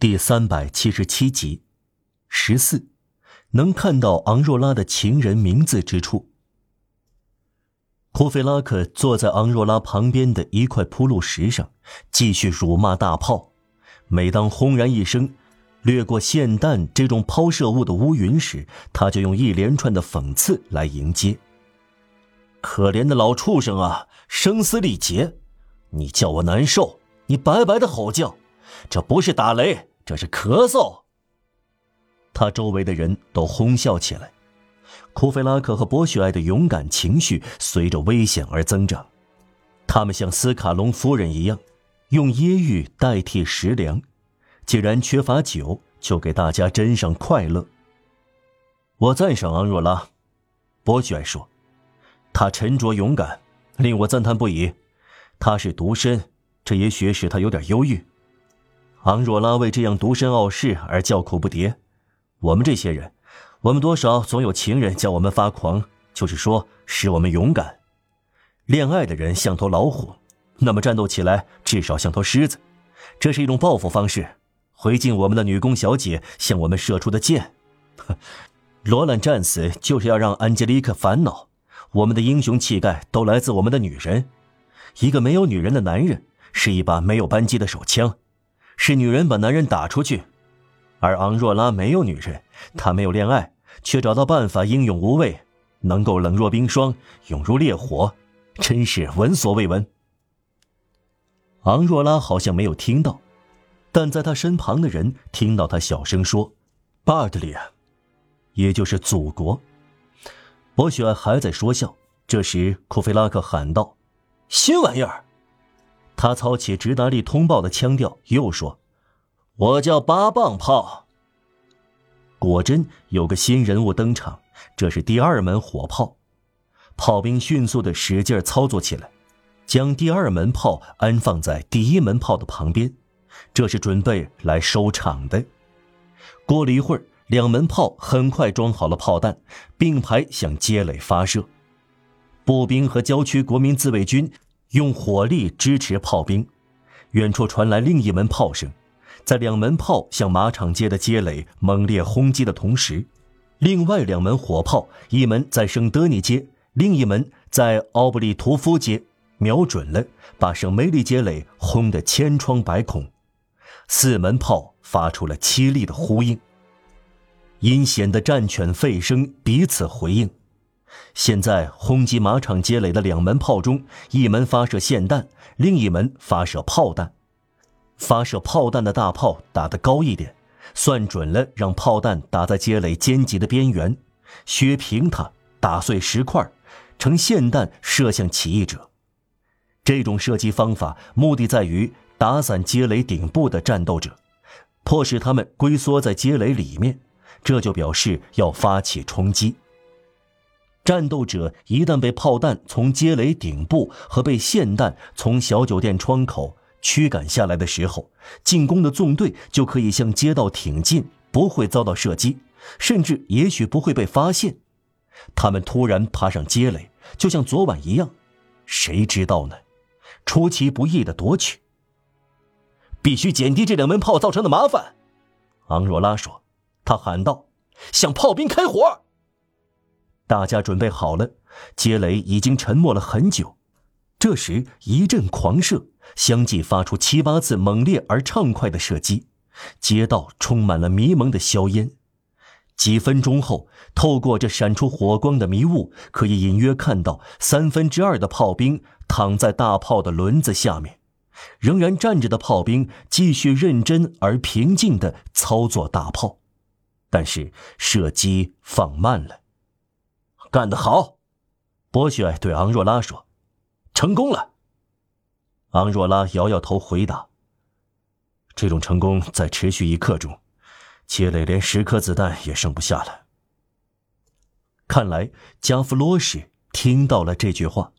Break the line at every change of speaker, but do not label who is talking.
第三百七十七集，十四，能看到昂若拉的情人名字之处。库菲拉克坐在昂若拉旁边的一块铺路石上，继续辱骂大炮。每当轰然一声，掠过霰弹这种抛射物的乌云时，他就用一连串的讽刺来迎接。可怜的老畜生啊，声嘶力竭，你叫我难受，你白白的吼叫。这不是打雷，这是咳嗽。他周围的人都哄笑起来。库菲拉克和博雪艾的勇敢情绪随着危险而增长。他们像斯卡隆夫人一样，用揶揄代替食粮。既然缺乏酒，就给大家斟上快乐。我赞赏昂若拉，博雪艾说：“他沉着勇敢，令我赞叹不已。他是独身，这也许使他有点忧郁。”昂若拉为这样独身傲世而叫苦不迭。我们这些人，我们多少总有情人叫我们发狂，就是说使我们勇敢。恋爱的人像头老虎，那么战斗起来至少像头狮子。这是一种报复方式，回敬我们的女工小姐向我们射出的箭。罗兰战死就是要让安吉丽克烦恼。我们的英雄气概都来自我们的女人。一个没有女人的男人是一把没有扳机的手枪。是女人把男人打出去，而昂若拉没有女人，她没有恋爱，却找到办法英勇无畏，能够冷若冰霜，勇如烈火，真是闻所未闻。昂若拉好像没有听到，但在他身旁的人听到他小声说：“巴德利亚，也就是祖国。”博雪还在说笑，这时库菲拉克喊道：“新玩意儿！”他操起直达利通报的腔调，又说：“我叫八棒炮。”果真有个新人物登场，这是第二门火炮。炮兵迅速的使劲操作起来，将第二门炮安放在第一门炮的旁边，这是准备来收场的。过了一会儿，两门炮很快装好了炮弹，并排向街垒发射。步兵和郊区国民自卫军。用火力支持炮兵，远处传来另一门炮声，在两门炮向马场街的街垒猛烈轰击的同时，另外两门火炮，一门在圣德尼街，另一门在奥布里图夫街，瞄准了，把圣梅利街垒轰得千疮百孔。四门炮发出了凄厉的呼应，阴险的战犬吠声彼此回应。现在轰击马场街垒的两门炮中，一门发射霰弹，另一门发射炮弹。发射炮弹的大炮打得高一点，算准了，让炮弹打在街垒尖脊的边缘，削平它，打碎石块，呈霰弹射向起义者。这种射击方法目的在于打散街垒顶部的战斗者，迫使他们龟缩在街垒里面，这就表示要发起冲击。战斗者一旦被炮弹从街垒顶部和被霰弹从小酒店窗口驱赶下来的时候，进攻的纵队就可以向街道挺进，不会遭到射击，甚至也许不会被发现。他们突然爬上街垒，就像昨晚一样，谁知道呢？出其不意的夺取。必须减低这两门炮造成的麻烦，昂若拉说。他喊道：“向炮兵开火！”大家准备好了，街垒已经沉默了很久。这时一阵狂射，相继发出七八次猛烈而畅快的射击，街道充满了迷蒙的硝烟。几分钟后，透过这闪出火光的迷雾，可以隐约看到三分之二的炮兵躺在大炮的轮子下面，仍然站着的炮兵继续认真而平静地操作大炮，但是射击放慢了。干得好，博学对昂若拉说：“成功了。”昂若拉摇摇头回答：“这种成功在持续一刻钟，切得连十颗子弹也剩不下了。”看来加夫罗什听到了这句话。